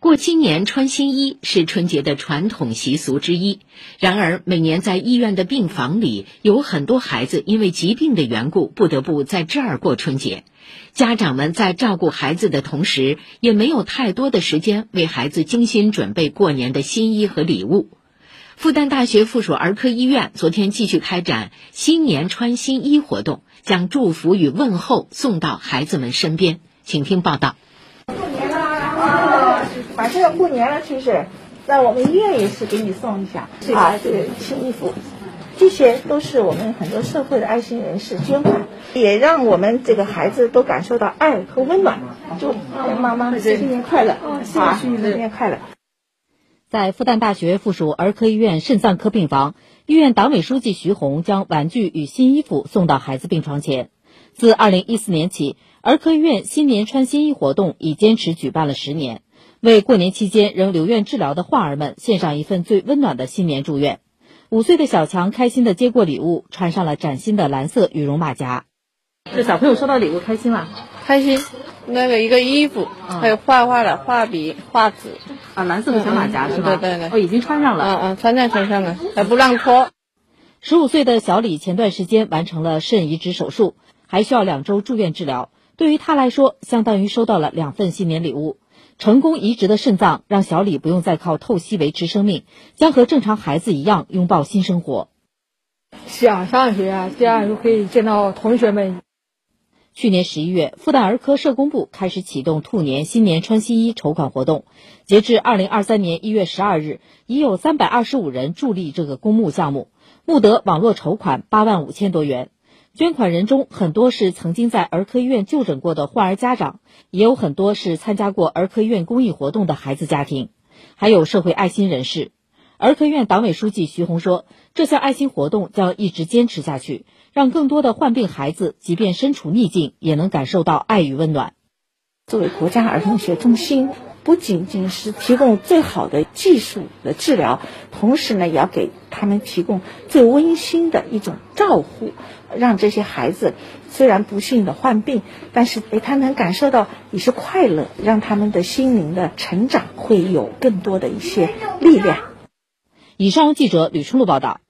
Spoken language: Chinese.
过新年穿新衣是春节的传统习俗之一。然而，每年在医院的病房里，有很多孩子因为疾病的缘故，不得不在这儿过春节。家长们在照顾孩子的同时，也没有太多的时间为孩子精心准备过年的新衣和礼物。复旦大学附属儿科医院昨天继续开展新年穿新衣活动，将祝福与问候送到孩子们身边。请听报道。马上要过年了，是不是？那我们医院也是给你送一下啊，这个新衣服，这些都是我们很多社会的爱心人士捐款，也让我们这个孩子都感受到爱和温暖。祝妈妈新年快乐！啊，新年快乐！在复旦大学附属儿科医院肾脏科病房，医院党委书记徐红将玩具与新衣服送到孩子病床前。自2014年起，儿科医院新年穿新衣活动已坚持举办了十年。为过年期间仍留院治疗的患儿们献上一份最温暖的新年祝愿。五岁的小强开心地接过礼物，穿上了崭新的蓝色羽绒马甲。这小朋友收到礼物开心吗？开心。那个一个衣服，还有画画的画笔、画纸。啊，蓝色的小马甲是吧？对对对。哦，已经穿上了。嗯嗯，穿在身上了，还不让脱。十五岁的小李前段时间完成了肾移植手术，还需要两周住院治疗。对于他来说，相当于收到了两份新年礼物。成功移植的肾脏让小李不用再靠透析维持生命，将和正常孩子一样拥抱新生活。想上学，这样就可以见到同学们。去年十一月，复旦儿科社工部开始启动兔年新年穿新衣筹款活动，截至二零二三年一月十二日，已有三百二十五人助力这个公募项目，募得网络筹款八万五千多元。捐款人中很多是曾经在儿科医院就诊过的患儿家长，也有很多是参加过儿科医院公益活动的孩子家庭，还有社会爱心人士。儿科医院党委书记徐红说：“这项爱心活动将一直坚持下去，让更多的患病孩子，即便身处逆境，也能感受到爱与温暖。”作为国家儿童医学中心。不仅仅是提供最好的技术的治疗，同时呢，也要给他们提供最温馨的一种照护，让这些孩子虽然不幸的患病，但是诶，他能感受到你是快乐，让他们的心灵的成长会有更多的一些力量。以上记者吕春露报道。